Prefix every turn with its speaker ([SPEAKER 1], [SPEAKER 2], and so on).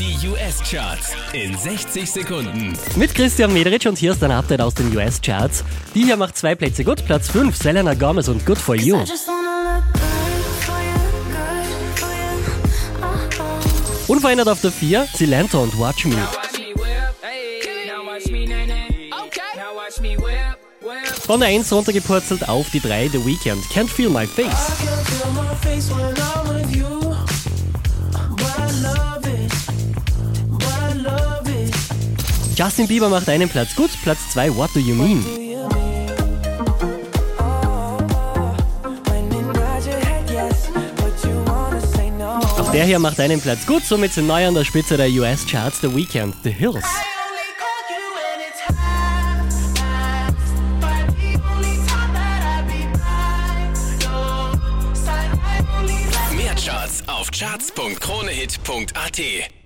[SPEAKER 1] Die US-Charts in 60 Sekunden.
[SPEAKER 2] Mit Christian Mederich und hier ist ein Update aus den US-Charts. Die hier macht zwei Plätze gut. Platz 5, Selena Gomez und Good For You. Unverändert auf der 4, Silento und Watch Me. Von der 1 runtergepurzelt auf die 3, The Weeknd. Can't Feel My Face. Justin Bieber macht einen Platz gut. Platz 2, What Do You Mean. Auch der hier macht einen Platz gut. Somit sind neu an der Spitze der US-Charts The Weeknd, The Hills.
[SPEAKER 1] Mehr Charts auf charts.kronehit.at.